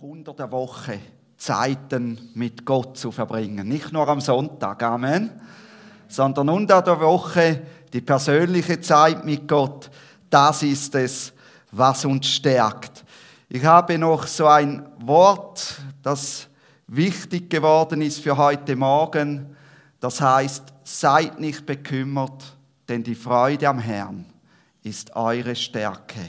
unter der Woche Zeiten mit Gott zu verbringen. Nicht nur am Sonntag, Amen, sondern unter der Woche die persönliche Zeit mit Gott. Das ist es, was uns stärkt. Ich habe noch so ein Wort, das wichtig geworden ist für heute Morgen. Das heißt, seid nicht bekümmert, denn die Freude am Herrn ist eure Stärke.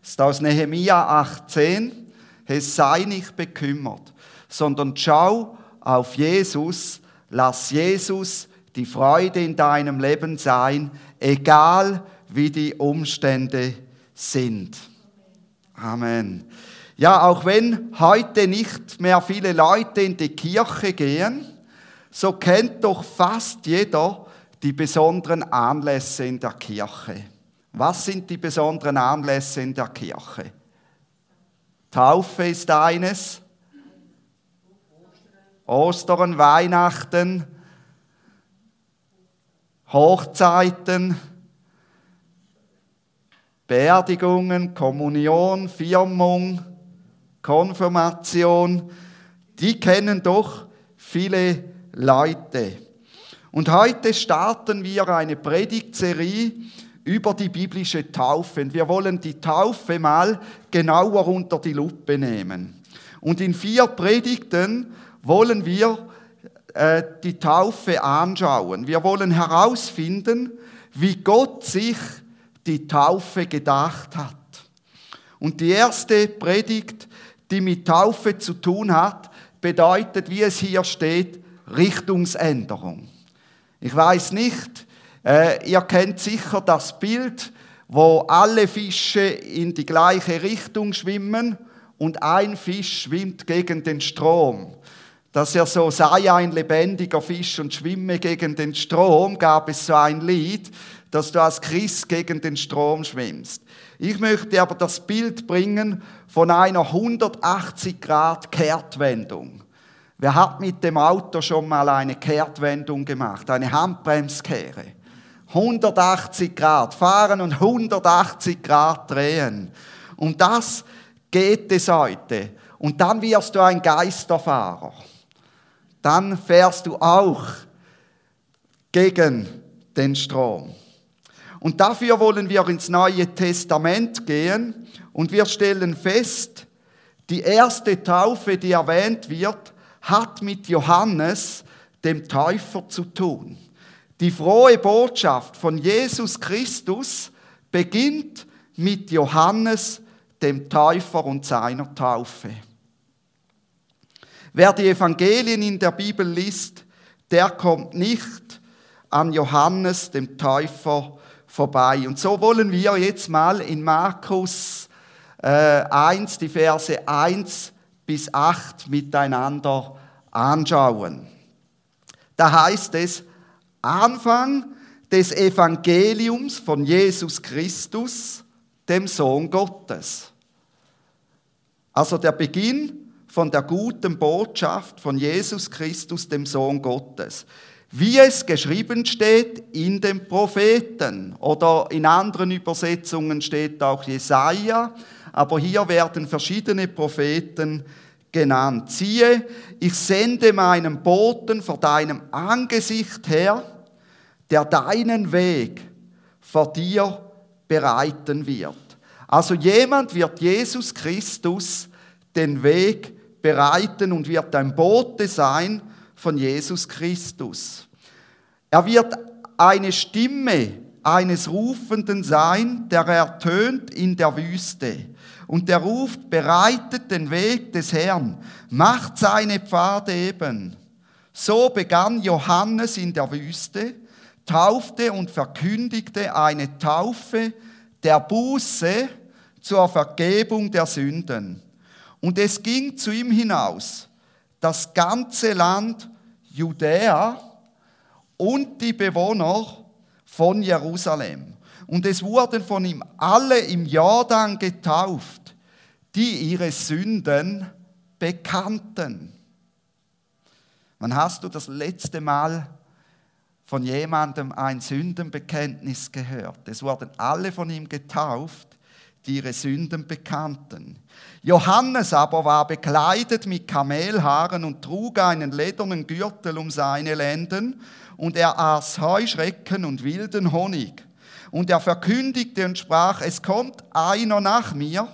Das ist aus Nehemia 18 es sei nicht bekümmert, sondern schau auf Jesus, lass Jesus die Freude in deinem Leben sein, egal wie die Umstände sind. Amen. Ja, auch wenn heute nicht mehr viele Leute in die Kirche gehen, so kennt doch fast jeder die besonderen Anlässe in der Kirche. Was sind die besonderen Anlässe in der Kirche? Taufe ist eines. Ostern, Weihnachten, Hochzeiten, Beerdigungen, Kommunion, Firmung, Konfirmation, die kennen doch viele Leute. Und heute starten wir eine Predigtserie über die biblische Taufe. Und wir wollen die Taufe mal genauer unter die Lupe nehmen. Und in vier Predigten wollen wir äh, die Taufe anschauen. Wir wollen herausfinden, wie Gott sich die Taufe gedacht hat. Und die erste Predigt, die mit Taufe zu tun hat, bedeutet, wie es hier steht, Richtungsänderung. Ich weiß nicht, äh, ihr kennt sicher das Bild, wo alle Fische in die gleiche Richtung schwimmen und ein Fisch schwimmt gegen den Strom. Dass er so sei ein lebendiger Fisch und schwimme gegen den Strom, gab es so ein Lied, dass du als Christ gegen den Strom schwimmst. Ich möchte aber das Bild bringen von einer 180 Grad Kehrtwendung. Wer hat mit dem Auto schon mal eine Kehrtwendung gemacht, eine Handbremskehre? 180 Grad fahren und 180 Grad drehen. Und das geht es heute. Und dann wirst du ein Geisterfahrer. Dann fährst du auch gegen den Strom. Und dafür wollen wir ins Neue Testament gehen und wir stellen fest, die erste Taufe, die erwähnt wird, hat mit Johannes, dem Täufer, zu tun. Die frohe Botschaft von Jesus Christus beginnt mit Johannes, dem Täufer und seiner Taufe. Wer die Evangelien in der Bibel liest, der kommt nicht an Johannes, dem Täufer, vorbei. Und so wollen wir jetzt mal in Markus äh, 1, die Verse 1 bis 8 miteinander anschauen. Da heißt es, Anfang des Evangeliums von Jesus Christus, dem Sohn Gottes. Also der Beginn von der guten Botschaft von Jesus Christus, dem Sohn Gottes. Wie es geschrieben steht in den Propheten oder in anderen Übersetzungen steht auch Jesaja, aber hier werden verschiedene Propheten genannt. Siehe, ich sende meinen Boten vor deinem Angesicht her, der deinen Weg vor dir bereiten wird. Also jemand wird Jesus Christus den Weg bereiten und wird ein Bote sein von Jesus Christus. Er wird eine Stimme eines Rufenden sein, der ertönt in der Wüste. Und der ruft, bereitet den Weg des Herrn, macht seine Pfade eben. So begann Johannes in der Wüste taufte und verkündigte eine Taufe der Buße zur Vergebung der Sünden. Und es ging zu ihm hinaus, das ganze Land Judäa und die Bewohner von Jerusalem. Und es wurden von ihm alle im Jordan getauft, die ihre Sünden bekannten. Wann hast du das letzte Mal von jemandem ein Sündenbekenntnis gehört. Es wurden alle von ihm getauft, die ihre Sünden bekannten. Johannes aber war bekleidet mit Kamelhaaren und trug einen ledernen Gürtel um seine Lenden und er aß Heuschrecken und wilden Honig. Und er verkündigte und sprach, es kommt einer nach mir,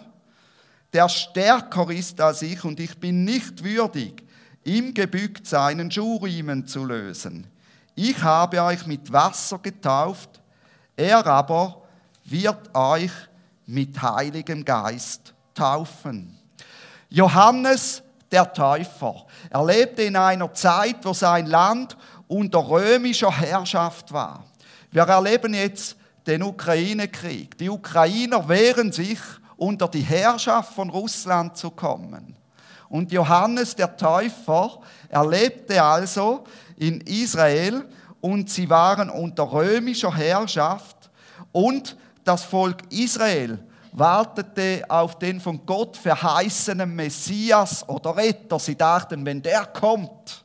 der stärker ist als ich und ich bin nicht würdig, ihm gebückt seinen Schuhriemen zu lösen. Ich habe euch mit Wasser getauft, er aber wird euch mit Heiligem Geist taufen. Johannes der Täufer. Er lebte in einer Zeit, wo sein Land unter römischer Herrschaft war. Wir erleben jetzt den Ukraine-Krieg. Die Ukrainer wehren sich, unter die Herrschaft von Russland zu kommen. Und Johannes der Täufer erlebte also in Israel und sie waren unter römischer Herrschaft und das Volk Israel wartete auf den von Gott verheißenen Messias oder Retter. Sie dachten, wenn der kommt,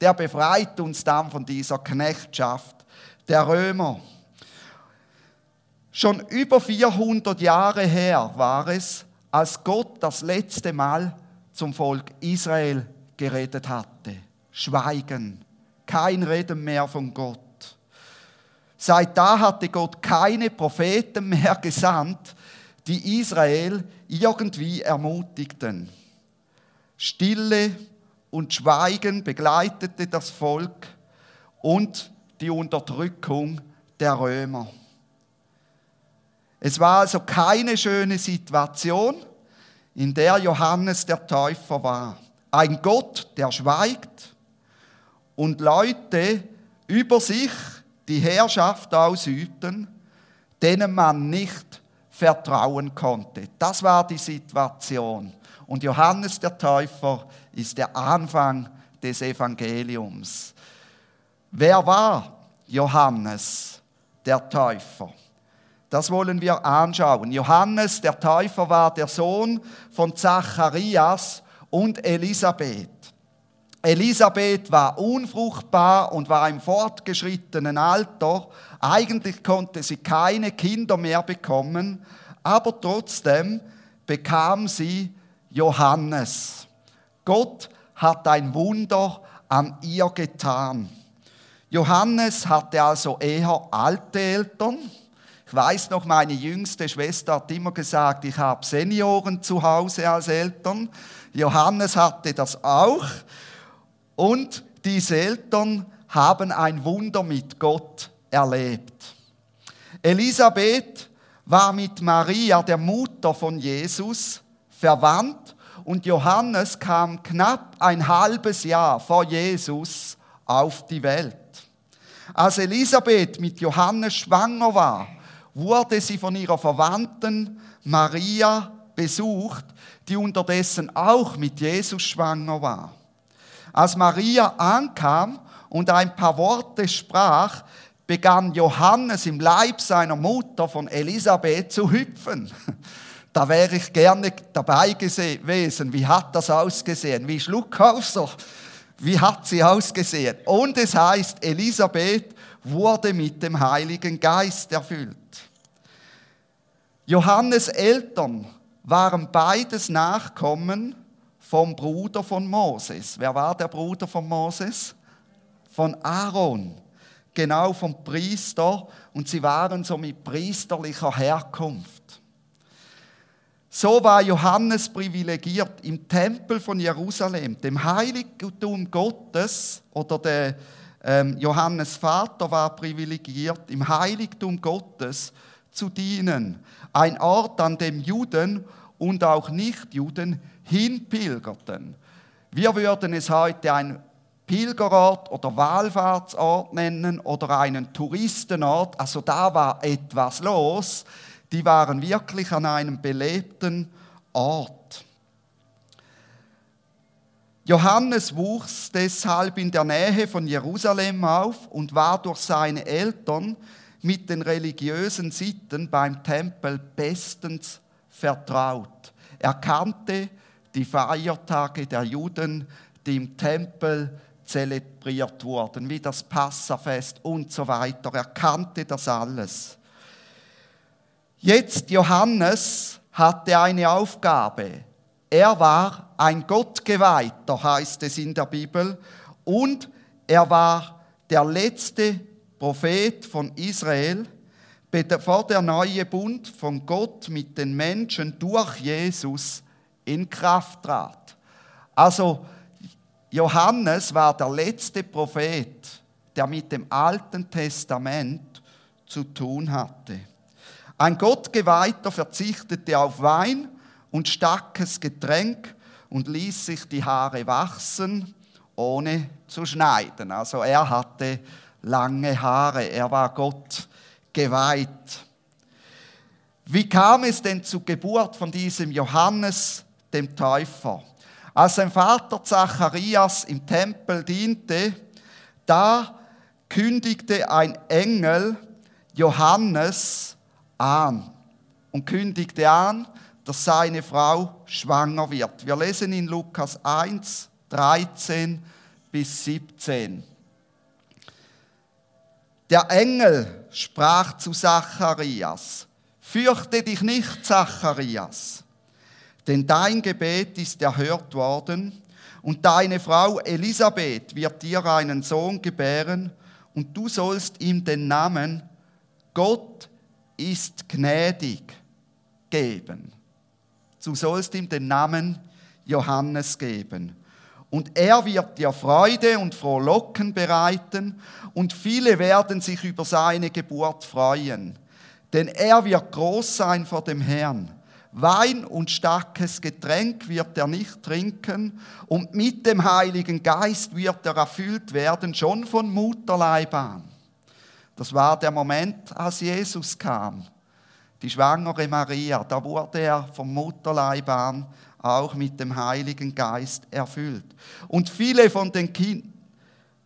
der befreit uns dann von dieser Knechtschaft der Römer. Schon über 400 Jahre her war es, als Gott das letzte Mal zum Volk Israel geredet hatte. Schweigen, kein Reden mehr von Gott. Seit da hatte Gott keine Propheten mehr gesandt, die Israel irgendwie ermutigten. Stille und Schweigen begleitete das Volk und die Unterdrückung der Römer. Es war also keine schöne Situation, in der Johannes der Täufer war. Ein Gott, der schweigt und Leute über sich die Herrschaft ausübten, denen man nicht vertrauen konnte. Das war die Situation. Und Johannes der Täufer ist der Anfang des Evangeliums. Wer war Johannes der Täufer? Das wollen wir anschauen. Johannes der Täufer war der Sohn von Zacharias und Elisabeth. Elisabeth war unfruchtbar und war im fortgeschrittenen Alter. Eigentlich konnte sie keine Kinder mehr bekommen, aber trotzdem bekam sie Johannes. Gott hat ein Wunder an ihr getan. Johannes hatte also eher alte Eltern. Ich weiß noch, meine jüngste Schwester hat immer gesagt, ich habe Senioren zu Hause als Eltern. Johannes hatte das auch. Und diese Eltern haben ein Wunder mit Gott erlebt. Elisabeth war mit Maria, der Mutter von Jesus, verwandt und Johannes kam knapp ein halbes Jahr vor Jesus auf die Welt. Als Elisabeth mit Johannes schwanger war, wurde sie von ihrer Verwandten Maria besucht, die unterdessen auch mit Jesus schwanger war. Als Maria ankam und ein paar Worte sprach, begann Johannes im Leib seiner Mutter von Elisabeth zu hüpfen. Da wäre ich gerne dabei gewesen. Wie hat das ausgesehen? Wie Schluckhauser? Wie hat sie ausgesehen? Und es heißt, Elisabeth wurde mit dem Heiligen Geist erfüllt. Johannes Eltern waren beides Nachkommen vom Bruder von Moses. Wer war der Bruder von Moses? Von Aaron. Genau vom Priester. Und sie waren so mit priesterlicher Herkunft. So war Johannes privilegiert im Tempel von Jerusalem, dem Heiligtum Gottes, oder der ähm, Johannes Vater war privilegiert, im Heiligtum Gottes zu dienen. Ein Ort, an dem Juden und auch Nichtjuden hinpilgerten. Wir würden es heute ein Pilgerort oder Wallfahrtsort nennen oder einen Touristenort. Also da war etwas los. Die waren wirklich an einem belebten Ort. Johannes wuchs deshalb in der Nähe von Jerusalem auf und war durch seine Eltern mit den religiösen Sitten beim Tempel bestens vertraut. Er kannte die Feiertage der Juden, die im Tempel zelebriert wurden, wie das Passafest und so weiter. Er kannte das alles. Jetzt Johannes hatte eine Aufgabe. Er war ein Gottgeweihter, heißt es in der Bibel, und er war der letzte Prophet von Israel, bevor der neue Bund von Gott mit den Menschen durch Jesus in Kraft trat. Also Johannes war der letzte Prophet, der mit dem Alten Testament zu tun hatte. Ein Gottgeweihter verzichtete auf Wein und starkes Getränk und ließ sich die Haare wachsen, ohne zu schneiden. Also er hatte lange Haare, er war Gott geweiht. Wie kam es denn zur Geburt von diesem Johannes, dem Täufer? Als sein Vater Zacharias im Tempel diente, da kündigte ein Engel Johannes an und kündigte an, dass seine Frau schwanger wird. Wir lesen in Lukas 1, 13 bis 17. Der Engel sprach zu Zacharias, fürchte dich nicht, Zacharias, denn dein Gebet ist erhört worden und deine Frau Elisabeth wird dir einen Sohn gebären und du sollst ihm den Namen Gott ist gnädig geben. Du sollst ihm den Namen Johannes geben. Und er wird dir Freude und Frohlocken bereiten und viele werden sich über seine Geburt freuen. Denn er wird groß sein vor dem Herrn. Wein und starkes Getränk wird er nicht trinken und mit dem Heiligen Geist wird er erfüllt werden, schon von Mutterleib an. Das war der Moment, als Jesus kam. Die schwangere Maria, da wurde er vom Mutterleib an auch mit dem Heiligen Geist erfüllt. Und viele von den Kindern,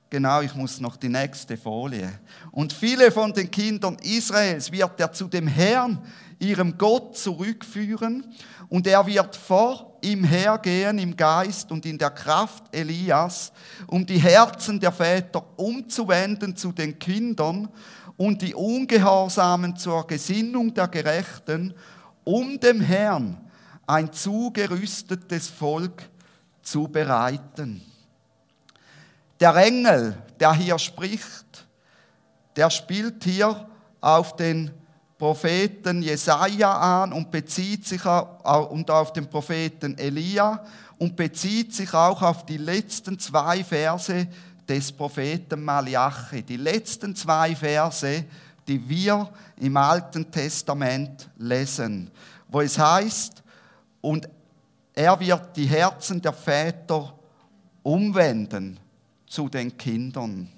genau, ich muss noch die nächste Folie, und viele von den Kindern Israels wird er zu dem Herrn, ihrem Gott, zurückführen und er wird vor ihm hergehen im Geist und in der Kraft Elias, um die Herzen der Väter umzuwenden zu den Kindern und die Ungehorsamen zur Gesinnung der Gerechten, um dem Herrn ein zugerüstetes Volk zu bereiten. Der Engel, der hier spricht, der spielt hier auf den Propheten Jesaja an und bezieht sich auf den Propheten Elia und bezieht sich auch auf die letzten zwei Verse des Propheten Malachi. Die letzten zwei Verse, die wir im Alten Testament lesen, wo es heißt, und er wird die Herzen der Väter umwenden zu den Kindern.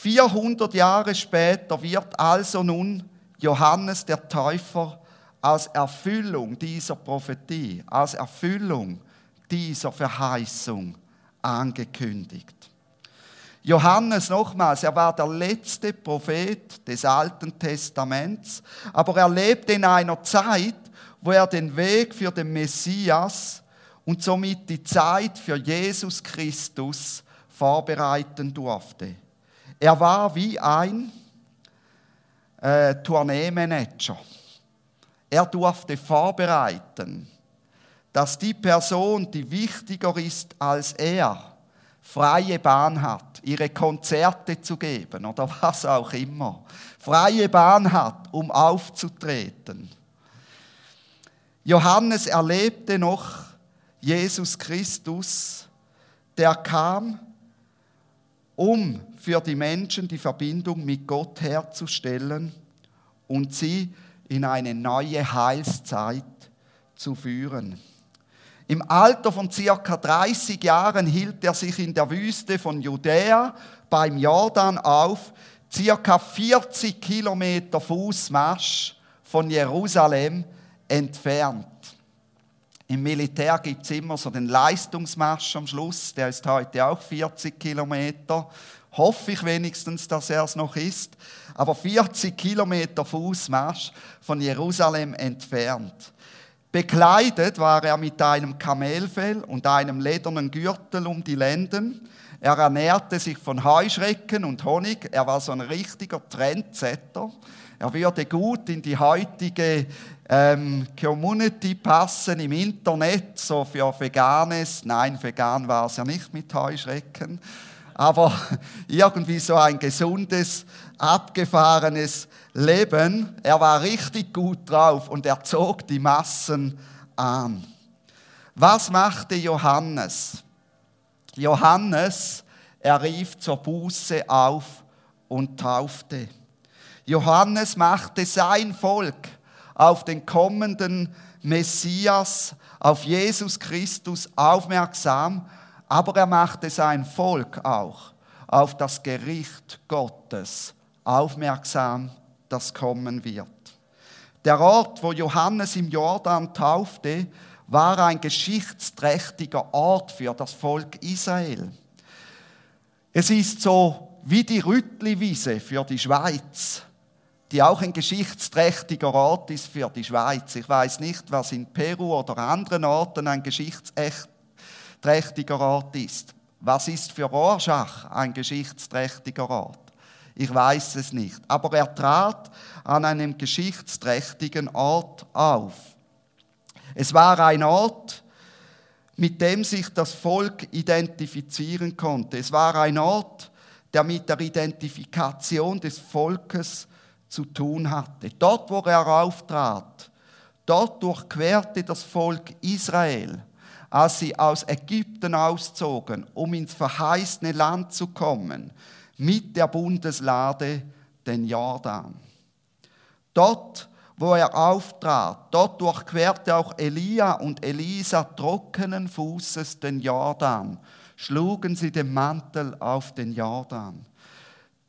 400 Jahre später wird also nun Johannes der Täufer als Erfüllung dieser Prophetie, als Erfüllung dieser Verheißung angekündigt. Johannes nochmals, er war der letzte Prophet des Alten Testaments, aber er lebte in einer Zeit, wo er den Weg für den Messias und somit die Zeit für Jesus Christus vorbereiten durfte. Er war wie ein äh, Tourneemanager. Er durfte vorbereiten, dass die Person, die wichtiger ist als er, freie Bahn hat, ihre Konzerte zu geben oder was auch immer, freie Bahn hat, um aufzutreten. Johannes erlebte noch Jesus Christus, der kam, um für die Menschen die Verbindung mit Gott herzustellen und sie in eine neue Heilszeit zu führen. Im Alter von circa 30 Jahren hielt er sich in der Wüste von Judäa beim Jordan auf, circa 40 Kilometer Fußmarsch von Jerusalem entfernt. Im Militär gibt es immer so den Leistungsmarsch am Schluss, der ist heute auch 40 Kilometer. Hoffe ich wenigstens, dass er es noch ist. Aber 40 Kilometer Fußmarsch von Jerusalem entfernt. Bekleidet war er mit einem Kamelfell und einem ledernen Gürtel um die Lenden. Er ernährte sich von Heuschrecken und Honig. Er war so ein richtiger Trendsetter. Er würde gut in die heutige ähm, Community passen im Internet, so für Veganes. Nein, vegan war es ja nicht mit Heuschrecken. Aber irgendwie so ein gesundes, abgefahrenes Leben. Er war richtig gut drauf und er zog die Massen an. Was machte Johannes? Johannes, er rief zur Buße auf und taufte. Johannes machte sein Volk auf den kommenden Messias, auf Jesus Christus aufmerksam, aber er machte sein Volk auch auf das Gericht Gottes aufmerksam, das kommen wird. Der Ort, wo Johannes im Jordan taufte, war ein geschichtsträchtiger Ort für das Volk Israel. Es ist so wie die Rüttliwiese für die Schweiz die auch ein geschichtsträchtiger Ort ist für die Schweiz. Ich weiß nicht, was in Peru oder anderen Orten ein geschichtsträchtiger Ort ist. Was ist für Rorschach ein geschichtsträchtiger Ort? Ich weiß es nicht. Aber er trat an einem geschichtsträchtigen Ort auf. Es war ein Ort, mit dem sich das Volk identifizieren konnte. Es war ein Ort, der mit der Identifikation des Volkes zu tun hatte. Dort, wo er auftrat, dort durchquerte das Volk Israel, als sie aus Ägypten auszogen, um ins verheißene Land zu kommen, mit der Bundeslade den Jordan. Dort, wo er auftrat, dort durchquerte auch Elia und Elisa trockenen Fußes den Jordan, schlugen sie den Mantel auf den Jordan.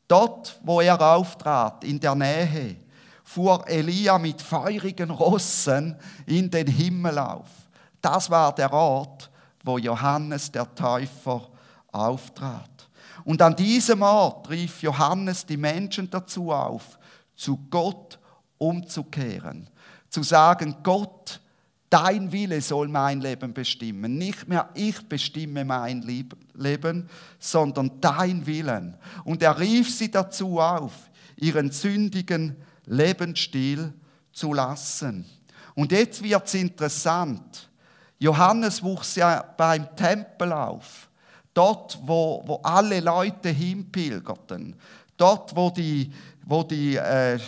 Dort, wo er auftrat, in der Nähe, fuhr Elia mit feurigen Rossen in den Himmel auf. Das war der Ort, wo Johannes der Täufer auftrat. Und an diesem Ort rief Johannes die Menschen dazu auf, zu Gott umzukehren, zu sagen, Gott, Dein Wille soll mein Leben bestimmen. Nicht mehr ich bestimme mein Leben, sondern dein Willen. Und er rief sie dazu auf, ihren sündigen Lebensstil zu lassen. Und jetzt wird es interessant. Johannes wuchs ja beim Tempel auf. Dort, wo, wo alle Leute hinpilgerten. Dort, wo die, wo die äh,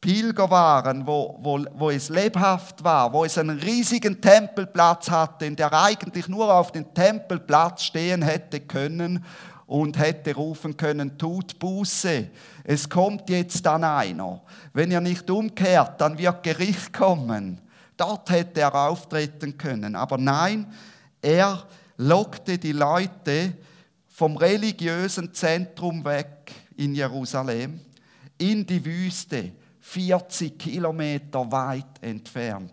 Pilger waren, wo, wo, wo es lebhaft war, wo es einen riesigen Tempelplatz hatte, der eigentlich nur auf dem Tempelplatz stehen hätte können und hätte rufen können, tut Buße, es kommt jetzt dann einer. Wenn ihr nicht umkehrt, dann wird Gericht kommen. Dort hätte er auftreten können. Aber nein, er lockte die Leute vom religiösen Zentrum weg in Jerusalem in die Wüste 40 Kilometer weit entfernt.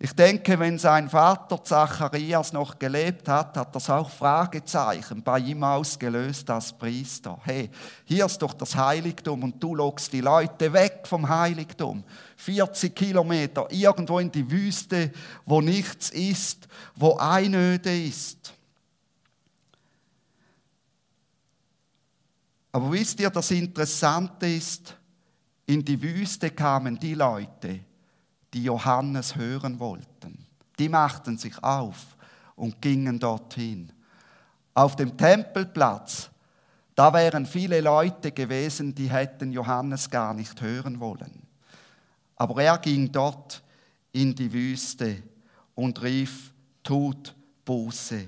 Ich denke, wenn sein Vater Zacharias noch gelebt hat, hat das auch Fragezeichen bei ihm ausgelöst als Priester. Hey, hier ist doch das Heiligtum und du lockst die Leute weg vom Heiligtum. 40 Kilometer irgendwo in die Wüste, wo nichts ist, wo Einöde ist. Aber wisst ihr, das Interessante ist, in die Wüste kamen die Leute, die Johannes hören wollten. Die machten sich auf und gingen dorthin. Auf dem Tempelplatz, da wären viele Leute gewesen, die hätten Johannes gar nicht hören wollen. Aber er ging dort in die Wüste und rief, tut Buße.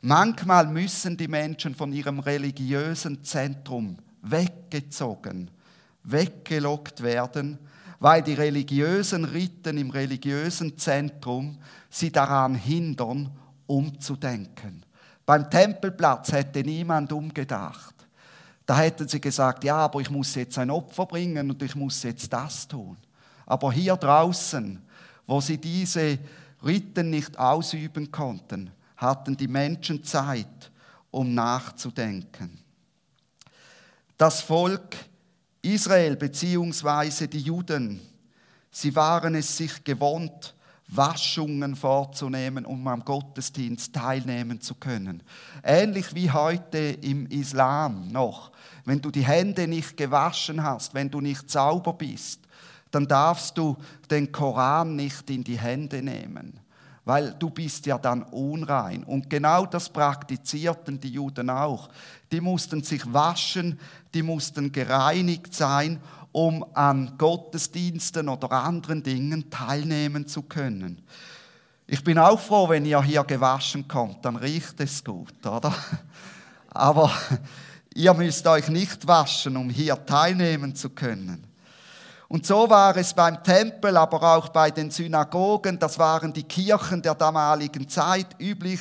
Manchmal müssen die Menschen von ihrem religiösen Zentrum weggezogen weggelockt werden, weil die religiösen Riten im religiösen Zentrum sie daran hindern, umzudenken. Beim Tempelplatz hätte niemand umgedacht. Da hätten sie gesagt, ja, aber ich muss jetzt ein Opfer bringen und ich muss jetzt das tun. Aber hier draußen, wo sie diese Riten nicht ausüben konnten, hatten die Menschen Zeit, um nachzudenken. Das Volk Israel bzw. die Juden, sie waren es sich gewohnt, Waschungen vorzunehmen, um am Gottesdienst teilnehmen zu können. Ähnlich wie heute im Islam noch. Wenn du die Hände nicht gewaschen hast, wenn du nicht sauber bist, dann darfst du den Koran nicht in die Hände nehmen, weil du bist ja dann unrein. Und genau das praktizierten die Juden auch. Die mussten sich waschen, die mussten gereinigt sein, um an Gottesdiensten oder anderen Dingen teilnehmen zu können. Ich bin auch froh, wenn ihr hier gewaschen kommt, dann riecht es gut, oder? Aber ihr müsst euch nicht waschen, um hier teilnehmen zu können. Und so war es beim Tempel, aber auch bei den Synagogen, das waren die Kirchen der damaligen Zeit üblich,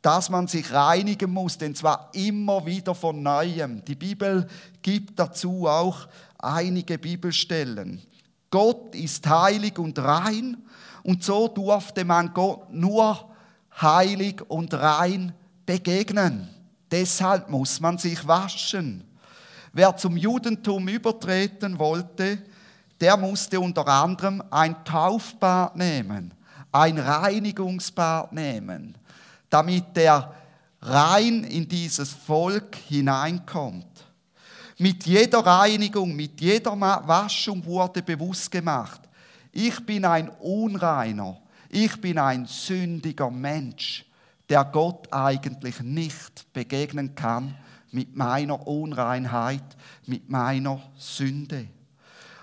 dass man sich reinigen muss, denn zwar immer wieder von neuem. Die Bibel gibt dazu auch einige Bibelstellen. Gott ist heilig und rein und so durfte man Gott nur heilig und rein begegnen. Deshalb muss man sich waschen. Wer zum Judentum übertreten wollte, der musste unter anderem ein Taufbad nehmen, ein Reinigungsbad nehmen, damit er rein in dieses Volk hineinkommt. Mit jeder Reinigung, mit jeder Waschung wurde bewusst gemacht, ich bin ein Unreiner, ich bin ein sündiger Mensch, der Gott eigentlich nicht begegnen kann mit meiner Unreinheit, mit meiner Sünde.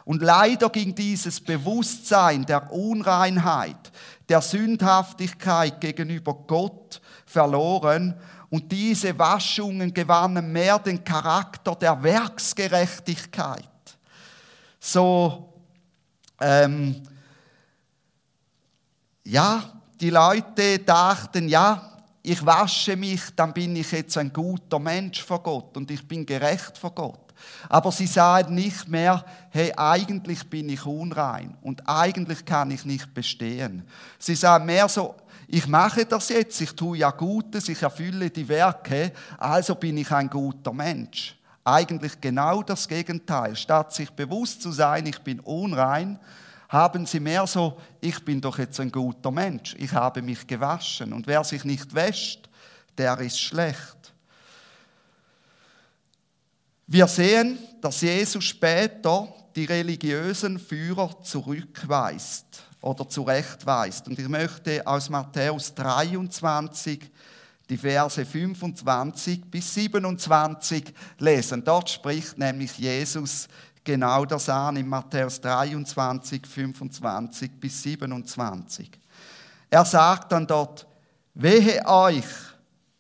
Und leider ging dieses Bewusstsein der Unreinheit, der Sündhaftigkeit gegenüber Gott verloren und diese Waschungen gewannen mehr den Charakter der Werksgerechtigkeit. So, ähm, ja, die Leute dachten, ja, ich wasche mich, dann bin ich jetzt ein guter Mensch vor Gott und ich bin gerecht vor Gott. Aber sie sahen nicht mehr, hey, eigentlich bin ich unrein und eigentlich kann ich nicht bestehen. Sie sahen mehr so, ich mache das jetzt, ich tue ja Gutes, ich erfülle die Werke, also bin ich ein guter Mensch. Eigentlich genau das Gegenteil. Statt sich bewusst zu sein, ich bin unrein, haben sie mehr so, ich bin doch jetzt ein guter Mensch, ich habe mich gewaschen. Und wer sich nicht wäscht, der ist schlecht. Wir sehen, dass Jesus später die religiösen Führer zurückweist oder zurechtweist. Und ich möchte aus Matthäus 23 die Verse 25 bis 27 lesen. Dort spricht nämlich Jesus genau das an in Matthäus 23, 25 bis 27. Er sagt dann dort, wehe euch,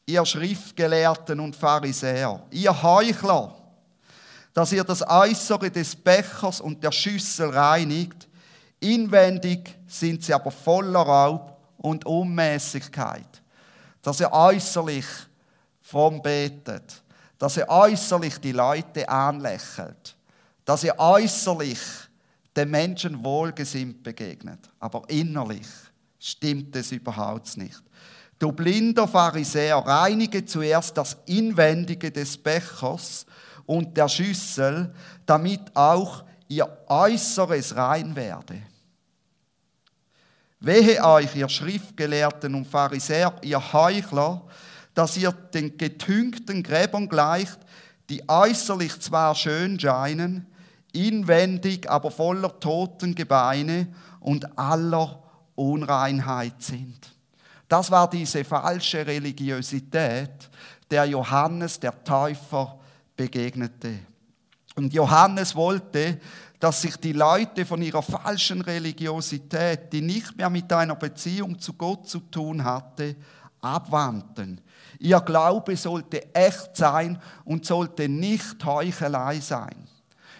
ihr Schriftgelehrten und Pharisäer, ihr Heuchler, dass ihr das Äußere des Bechers und der Schüssel reinigt, Inwendig sind sie aber voller Raub und Unmäßigkeit. Dass er äußerlich fromm betet, dass er äußerlich die Leute anlächelt, dass er äußerlich den Menschen wohlgesinnt begegnet, aber innerlich stimmt es überhaupt nicht. Du blinder Pharisäer, reinige zuerst das Inwendige des Bechers und der Schüssel, damit auch ihr Äußeres rein werde. Wehe euch, ihr Schriftgelehrten und Pharisäer, ihr Heuchler, dass ihr den getünkten Gräbern gleicht, die äußerlich zwar schön scheinen, inwendig aber voller toten Gebeine und aller Unreinheit sind. Das war diese falsche Religiosität, der Johannes der Täufer begegnete. Und Johannes wollte, dass sich die Leute von ihrer falschen Religiosität, die nicht mehr mit einer Beziehung zu Gott zu tun hatte, abwandten. Ihr Glaube sollte echt sein und sollte nicht Heuchelei sein.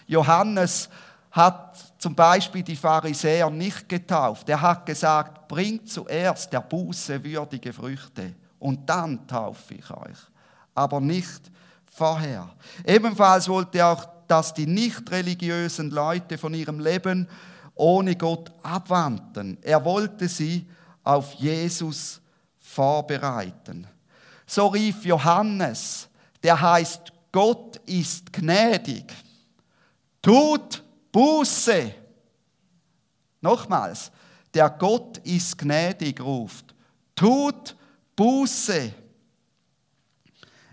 Johannes hat zum Beispiel die Pharisäer nicht getauft. Er hat gesagt, bringt zuerst der Buße würdige Früchte und dann taufe ich euch, aber nicht vorher. Ebenfalls wollte er auch dass die nicht religiösen Leute von ihrem Leben ohne Gott abwandten. Er wollte sie auf Jesus vorbereiten. So rief Johannes, der heißt, Gott ist gnädig. Tut Buße. Nochmals, der Gott ist gnädig ruft. Tut Buße.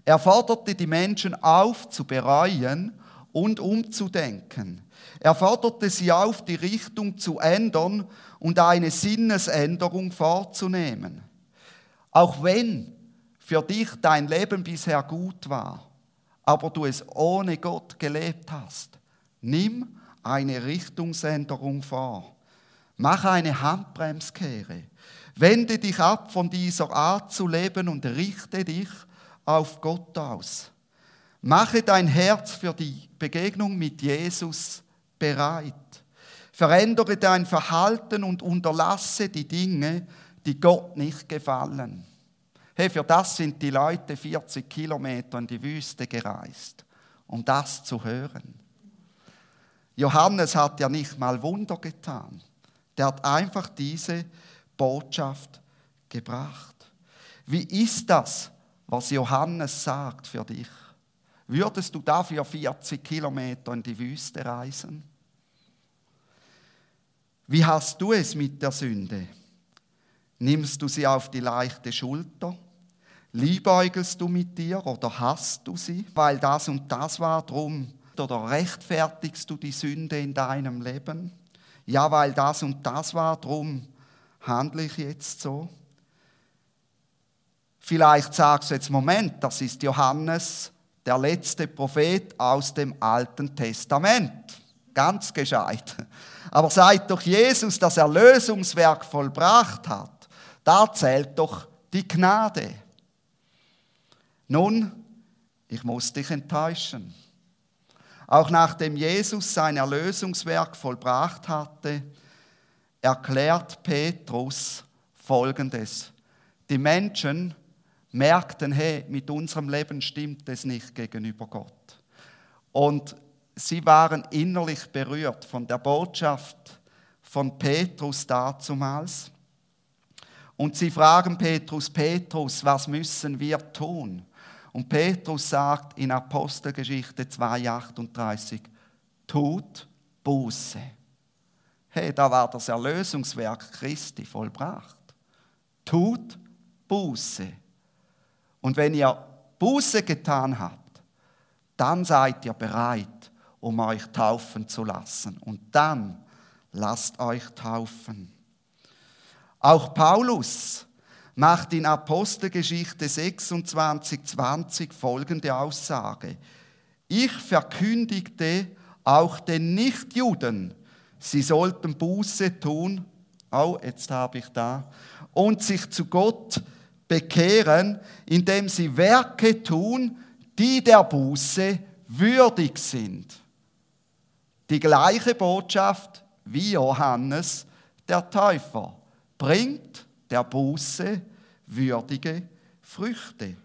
Er forderte die Menschen auf, zu bereuen und umzudenken. Er forderte sie auf, die Richtung zu ändern und eine Sinnesänderung vorzunehmen. Auch wenn für dich dein Leben bisher gut war, aber du es ohne Gott gelebt hast, nimm eine Richtungsänderung vor. Mach eine Handbremskehre. Wende dich ab von dieser Art zu leben und richte dich auf Gott aus. Mache dein Herz für die Begegnung mit Jesus bereit. Verändere dein Verhalten und unterlasse die Dinge, die Gott nicht gefallen. Hey, für das sind die Leute 40 Kilometer in die Wüste gereist, um das zu hören. Johannes hat ja nicht mal Wunder getan. Der hat einfach diese Botschaft gebracht. Wie ist das, was Johannes sagt für dich? Würdest du dafür 40 Kilometer in die Wüste reisen? Wie hast du es mit der Sünde? Nimmst du sie auf die leichte Schulter? Liebäugelst du mit dir oder hast du sie, weil das und das war drum? Oder rechtfertigst du die Sünde in deinem Leben? Ja, weil das und das war drum handle ich jetzt so? Vielleicht sagst du jetzt, Moment, das ist Johannes, der letzte Prophet aus dem Alten Testament. Ganz gescheit. Aber seit doch Jesus das Erlösungswerk vollbracht hat, da zählt doch die Gnade. Nun, ich muss dich enttäuschen. Auch nachdem Jesus sein Erlösungswerk vollbracht hatte, erklärt Petrus Folgendes. Die Menschen merkten, hey, mit unserem Leben stimmt es nicht gegenüber Gott. Und sie waren innerlich berührt von der Botschaft von Petrus dazumals. Und sie fragen Petrus, Petrus, was müssen wir tun? Und Petrus sagt in Apostelgeschichte 2,38, tut Buße. Hey, da war das Erlösungswerk Christi vollbracht. Tut Buße. Und wenn ihr Buße getan habt, dann seid ihr bereit, um euch taufen zu lassen. Und dann lasst euch taufen. Auch Paulus macht in Apostelgeschichte 26, 20 folgende Aussage. Ich verkündigte auch den Nichtjuden, sie sollten Buße tun, oh, jetzt habe ich da, und sich zu Gott bekehren, indem sie Werke tun, die der Buße würdig sind. Die gleiche Botschaft wie Johannes der Täufer bringt der Buße würdige Früchte.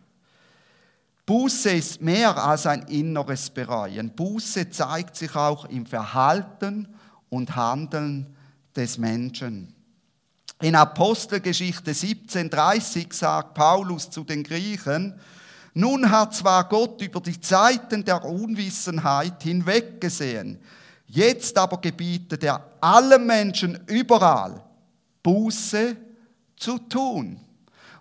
Buße ist mehr als ein inneres Bereuen. Buße zeigt sich auch im Verhalten und Handeln des Menschen. In Apostelgeschichte 17,30 sagt Paulus zu den Griechen, nun hat zwar Gott über die Zeiten der Unwissenheit hinweggesehen, jetzt aber gebietet er allen Menschen überall Buße zu tun.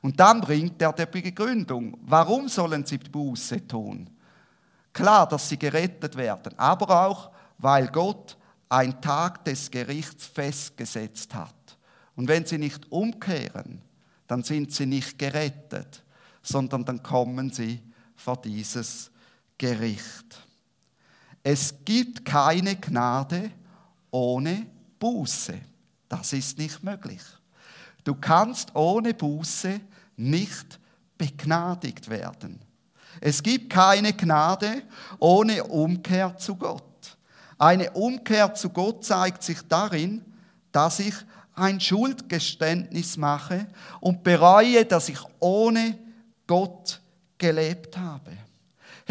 Und dann bringt er die Begründung, warum sollen sie Buße tun? Klar, dass sie gerettet werden, aber auch, weil Gott einen Tag des Gerichts festgesetzt hat. Und wenn sie nicht umkehren, dann sind sie nicht gerettet, sondern dann kommen sie vor dieses Gericht. Es gibt keine Gnade ohne Buße. Das ist nicht möglich. Du kannst ohne Buße nicht begnadigt werden. Es gibt keine Gnade ohne Umkehr zu Gott. Eine Umkehr zu Gott zeigt sich darin, dass ich ein Schuldgeständnis mache und bereue, dass ich ohne Gott gelebt habe.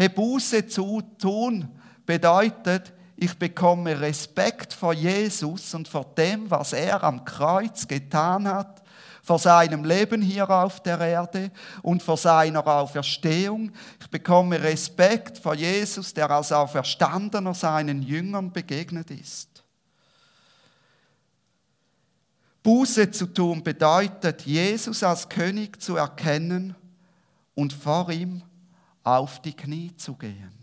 Buße zu tun bedeutet, ich bekomme Respekt vor Jesus und vor dem, was er am Kreuz getan hat, vor seinem Leben hier auf der Erde und vor seiner Auferstehung. Ich bekomme Respekt vor Jesus, der als Auferstandener seinen Jüngern begegnet ist. Buße zu tun bedeutet, Jesus als König zu erkennen und vor ihm auf die Knie zu gehen.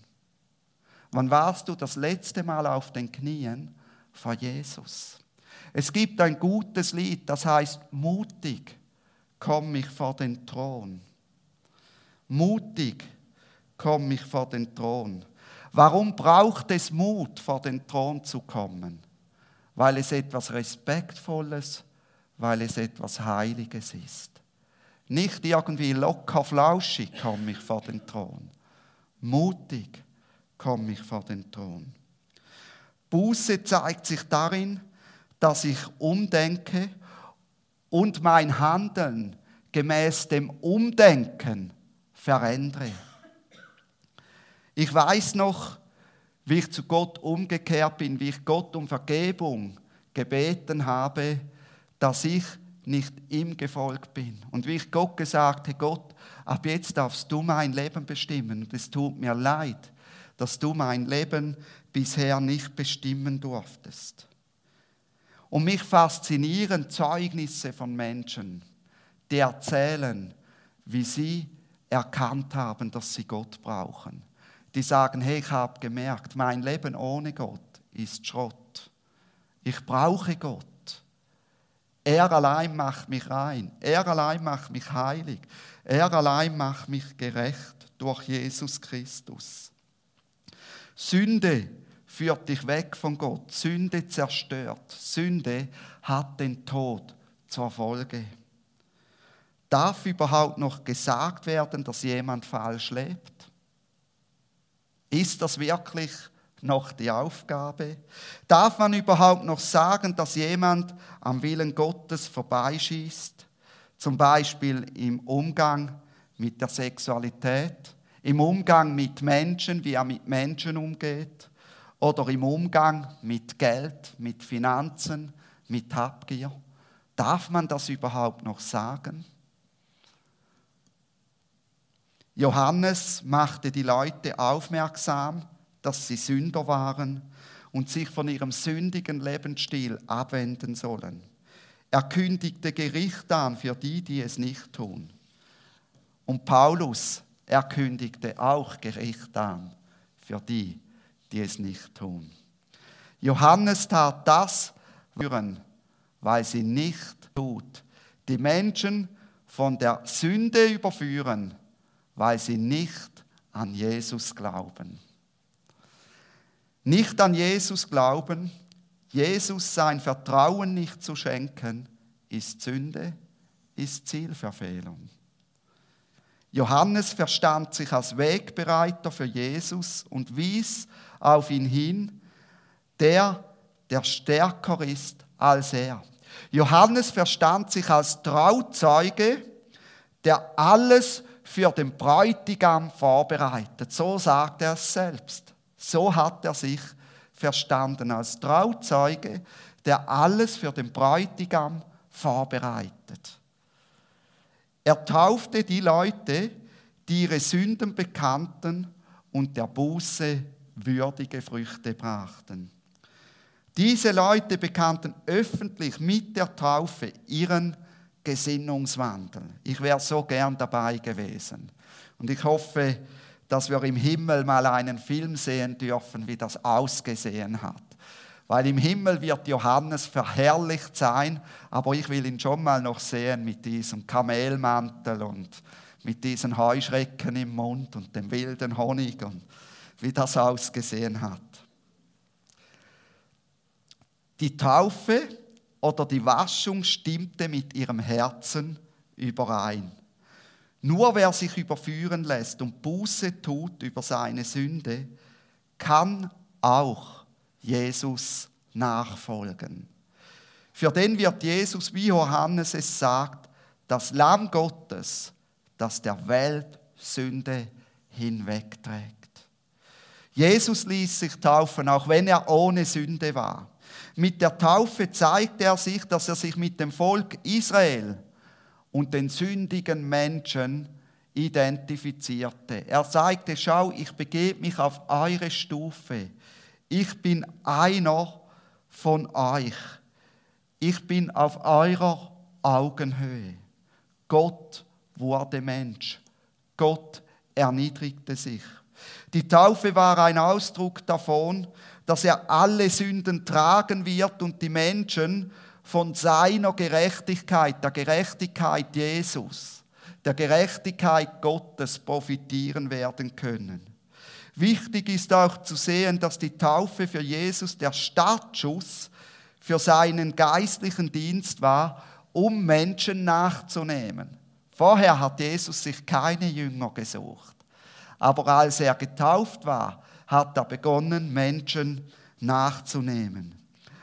Wann warst du das letzte Mal auf den Knien vor Jesus? Es gibt ein gutes Lied, das heißt, mutig komm ich vor den Thron. Mutig komm ich vor den Thron. Warum braucht es Mut, vor den Thron zu kommen? Weil es etwas Respektvolles, weil es etwas Heiliges ist. Nicht irgendwie locker flauschig komme ich vor den Thron. Mutig komme ich vor den Thron. Buße zeigt sich darin, dass ich umdenke und mein Handeln gemäß dem Umdenken verändere. Ich weiß noch, wie ich zu Gott umgekehrt bin, wie ich Gott um Vergebung gebeten habe, dass ich nicht ihm gefolgt bin. Und wie ich Gott gesagt habe, Gott, ab jetzt darfst du mein Leben bestimmen. Und es tut mir leid, dass du mein Leben bisher nicht bestimmen durftest. Und mich faszinieren Zeugnisse von Menschen, die erzählen, wie sie erkannt haben, dass sie Gott brauchen. Die sagen, hey, ich habe gemerkt, mein Leben ohne Gott ist Schrott. Ich brauche Gott. Er allein macht mich rein. Er allein macht mich heilig. Er allein macht mich gerecht durch Jesus Christus. Sünde führt dich weg von Gott. Sünde zerstört. Sünde hat den Tod zur Folge. Darf überhaupt noch gesagt werden, dass jemand falsch lebt? Ist das wirklich noch die Aufgabe? Darf man überhaupt noch sagen, dass jemand am Willen Gottes vorbeischießt? Zum Beispiel im Umgang mit der Sexualität, im Umgang mit Menschen, wie er mit Menschen umgeht, oder im Umgang mit Geld, mit Finanzen, mit Habgier. Darf man das überhaupt noch sagen? Johannes machte die Leute aufmerksam, dass sie Sünder waren und sich von ihrem sündigen Lebensstil abwenden sollen. Er kündigte Gericht an für die, die es nicht tun. Und Paulus, er kündigte auch Gericht an für die, die es nicht tun. Johannes tat das, weil sie nicht tut. Die Menschen von der Sünde überführen, weil sie nicht an Jesus glauben. Nicht an Jesus glauben, Jesus sein Vertrauen nicht zu schenken, ist Sünde, ist Zielverfehlung. Johannes verstand sich als Wegbereiter für Jesus und wies auf ihn hin, der, der stärker ist als er. Johannes verstand sich als Trauzeuge, der alles für den Bräutigam vorbereitet. So sagt er es selbst. So hat er sich verstanden als Trauzeuge, der alles für den Bräutigam vorbereitet. Er taufte die Leute, die ihre Sünden bekannten und der Buße würdige Früchte brachten. Diese Leute bekannten öffentlich mit der Taufe ihren Gesinnungswandel. Ich wäre so gern dabei gewesen. Und ich hoffe, dass wir im Himmel mal einen Film sehen dürfen, wie das ausgesehen hat. Weil im Himmel wird Johannes verherrlicht sein, aber ich will ihn schon mal noch sehen mit diesem Kamelmantel und mit diesen Heuschrecken im Mund und dem wilden Honig und wie das ausgesehen hat. Die Taufe oder die Waschung stimmte mit ihrem Herzen überein. Nur wer sich überführen lässt und Buße tut über seine Sünde, kann auch Jesus nachfolgen. Für den wird Jesus, wie Johannes es sagt, das Lamm Gottes, das der Welt Sünde hinwegträgt. Jesus ließ sich taufen, auch wenn er ohne Sünde war. Mit der Taufe zeigte er sich, dass er sich mit dem Volk Israel und den sündigen Menschen identifizierte. Er sagte, schau, ich begebe mich auf eure Stufe. Ich bin einer von euch. ich bin auf eurer Augenhöhe. Gott wurde Mensch. Gott erniedrigte sich. Die Taufe war ein Ausdruck davon, dass er alle Sünden tragen wird und die Menschen von seiner Gerechtigkeit, der Gerechtigkeit Jesus, der Gerechtigkeit Gottes profitieren werden können. Wichtig ist auch zu sehen, dass die Taufe für Jesus der Startschuss für seinen geistlichen Dienst war, um Menschen nachzunehmen. Vorher hat Jesus sich keine Jünger gesucht. Aber als er getauft war, hat er begonnen, Menschen nachzunehmen.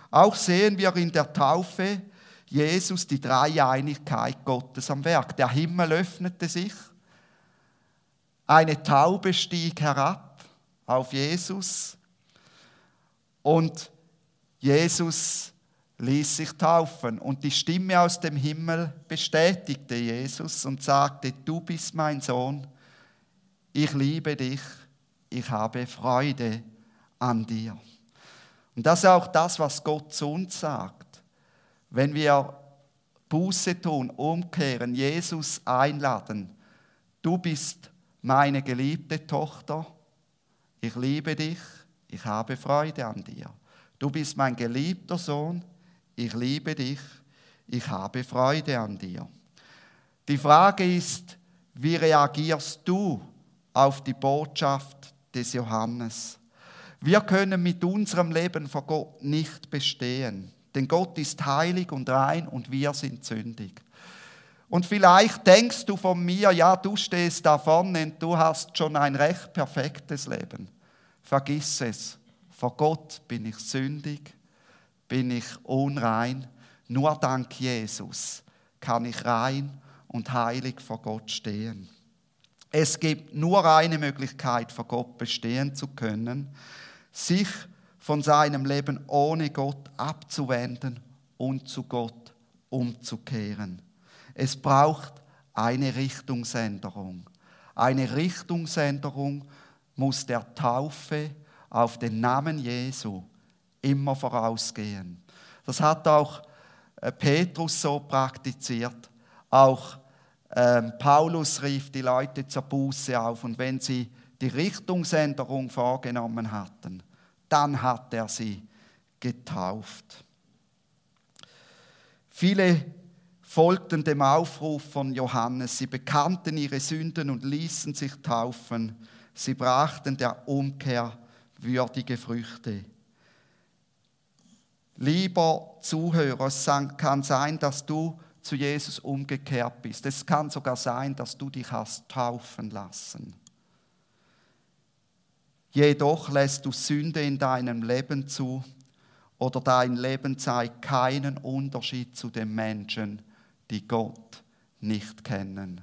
Auch sehen wir in der Taufe Jesus die Dreieinigkeit Gottes am Werk. Der Himmel öffnete sich, eine Taube stieg herab auf Jesus und Jesus ließ sich taufen. Und die Stimme aus dem Himmel bestätigte Jesus und sagte, du bist mein Sohn, ich liebe dich, ich habe Freude an dir. Und das ist auch das, was Gott zu uns sagt. Wenn wir Buße tun, umkehren, Jesus einladen, du bist meine geliebte Tochter, ich liebe dich, ich habe Freude an dir. Du bist mein geliebter Sohn, ich liebe dich, ich habe Freude an dir. Die Frage ist, wie reagierst du auf die Botschaft des Johannes? Wir können mit unserem Leben vor Gott nicht bestehen, denn Gott ist heilig und rein und wir sind sündig. Und vielleicht denkst du von mir, ja, du stehst da vorne und du hast schon ein recht perfektes Leben. Vergiss es. Vor Gott bin ich sündig, bin ich unrein. Nur dank Jesus kann ich rein und heilig vor Gott stehen. Es gibt nur eine Möglichkeit, vor Gott bestehen zu können, sich von seinem Leben ohne Gott abzuwenden und zu Gott umzukehren. Es braucht eine Richtungsänderung. Eine Richtungsänderung muss der Taufe auf den Namen Jesu immer vorausgehen. Das hat auch äh, Petrus so praktiziert. Auch ähm, Paulus rief die Leute zur Buße auf und wenn sie die Richtungsänderung vorgenommen hatten, dann hat er sie getauft. Viele folgten dem Aufruf von Johannes. Sie bekannten ihre Sünden und ließen sich taufen. Sie brachten der Umkehr würdige Früchte. Lieber Zuhörer, es kann sein, dass du zu Jesus umgekehrt bist. Es kann sogar sein, dass du dich hast taufen lassen. Jedoch lässt du Sünde in deinem Leben zu oder dein Leben zeigt keinen Unterschied zu den Menschen, die Gott nicht kennen.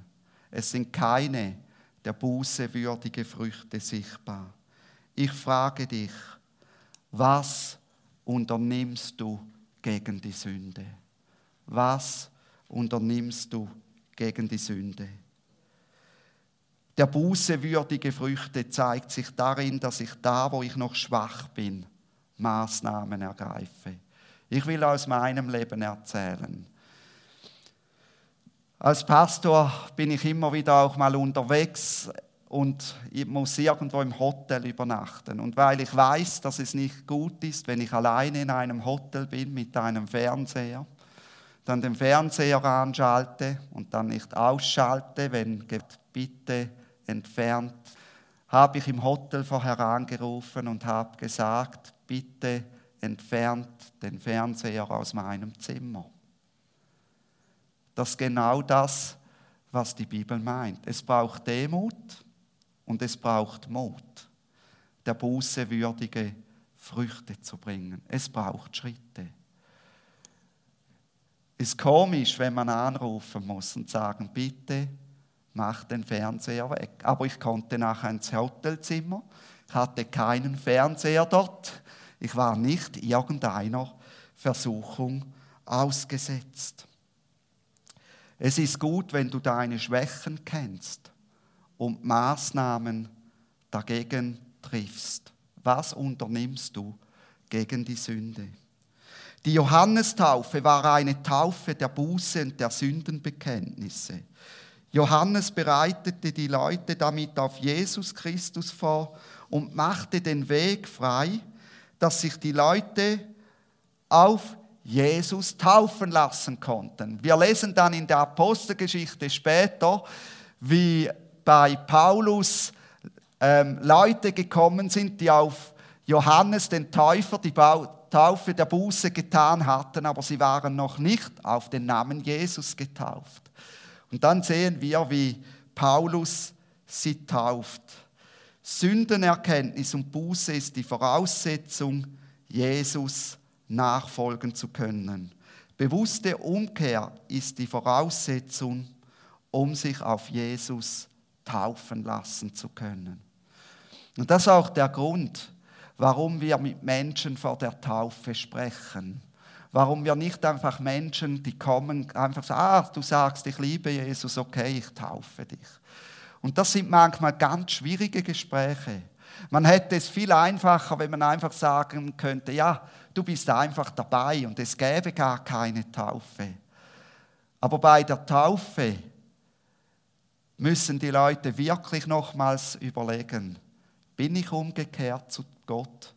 Es sind keine der Buße würdige Früchte sichtbar. Ich frage dich, was unternimmst du gegen die Sünde? Was unternimmst du gegen die Sünde? Der Buße würdige Früchte zeigt sich darin, dass ich da, wo ich noch schwach bin, Maßnahmen ergreife. Ich will aus meinem Leben erzählen. Als Pastor bin ich immer wieder auch mal unterwegs und ich muss irgendwo im Hotel übernachten. Und weil ich weiß, dass es nicht gut ist, wenn ich alleine in einem Hotel bin mit einem Fernseher, dann den Fernseher anschalte und dann nicht ausschalte, wenn bitte entfernt, habe ich im Hotel vorher angerufen und habe gesagt, bitte entfernt den Fernseher aus meinem Zimmer. Das ist genau das, was die Bibel meint. Es braucht Demut und es braucht Mut, der Buße würdige Früchte zu bringen. Es braucht Schritte. Es ist komisch, wenn man anrufen muss und sagen, bitte mach den Fernseher weg. Aber ich konnte nachher ins Hotelzimmer, ich hatte keinen Fernseher dort, ich war nicht irgendeiner Versuchung ausgesetzt. Es ist gut, wenn du deine Schwächen kennst und Maßnahmen dagegen triffst. Was unternimmst du gegen die Sünde? Die Johannestaufe war eine Taufe der Buße und der Sündenbekenntnisse. Johannes bereitete die Leute damit auf Jesus Christus vor und machte den Weg frei, dass sich die Leute auf Jesus taufen lassen konnten. Wir lesen dann in der Apostelgeschichte später, wie bei Paulus ähm, Leute gekommen sind, die auf Johannes den Täufer die Taufe der Buße getan hatten, aber sie waren noch nicht auf den Namen Jesus getauft. Und dann sehen wir, wie Paulus sie tauft. Sündenerkenntnis und Buße ist die Voraussetzung, Jesus nachfolgen zu können. Bewusste Umkehr ist die Voraussetzung, um sich auf Jesus taufen lassen zu können. Und das ist auch der Grund, warum wir mit Menschen vor der Taufe sprechen. Warum wir nicht einfach Menschen, die kommen, einfach sagen, ah, du sagst, ich liebe Jesus, okay, ich taufe dich. Und das sind manchmal ganz schwierige Gespräche. Man hätte es viel einfacher, wenn man einfach sagen könnte, ja, du bist einfach dabei und es gäbe gar keine Taufe. Aber bei der Taufe müssen die Leute wirklich nochmals überlegen, bin ich umgekehrt zu Gott?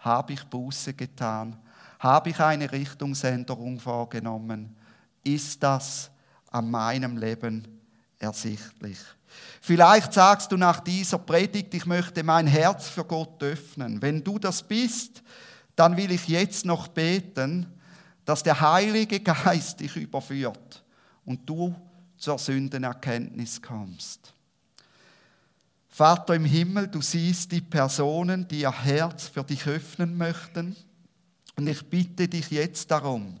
Habe ich Buße getan? Habe ich eine Richtungsänderung vorgenommen? Ist das an meinem Leben ersichtlich? Vielleicht sagst du nach dieser Predigt, ich möchte mein Herz für Gott öffnen. Wenn du das bist, dann will ich jetzt noch beten, dass der Heilige Geist dich überführt und du zur Sündenerkenntnis kommst. Vater im Himmel, du siehst die Personen, die ihr Herz für dich öffnen möchten. Und ich bitte dich jetzt darum,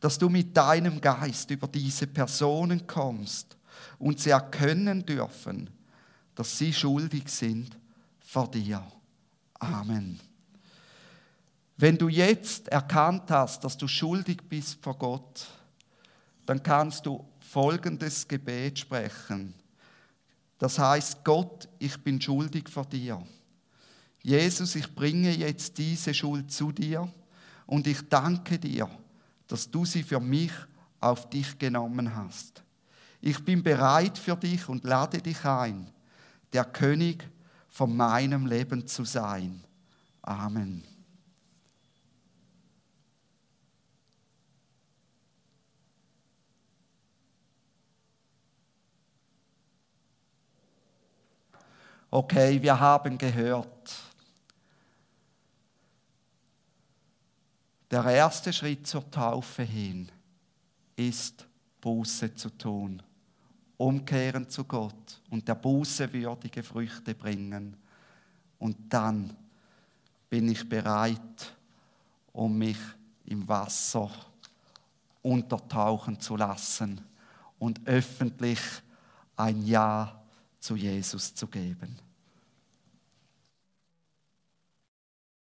dass du mit deinem Geist über diese Personen kommst und sie erkennen dürfen, dass sie schuldig sind vor dir. Amen. Wenn du jetzt erkannt hast, dass du schuldig bist vor Gott, dann kannst du folgendes Gebet sprechen. Das heißt, Gott, ich bin schuldig vor dir. Jesus, ich bringe jetzt diese Schuld zu dir und ich danke dir, dass du sie für mich auf dich genommen hast. Ich bin bereit für dich und lade dich ein, der König von meinem Leben zu sein. Amen. Okay, wir haben gehört. Der erste Schritt zur Taufe hin ist Buße zu tun, umkehren zu Gott und der Buße würdige Früchte bringen. Und dann bin ich bereit, um mich im Wasser untertauchen zu lassen und öffentlich ein Ja zu Jesus zu geben.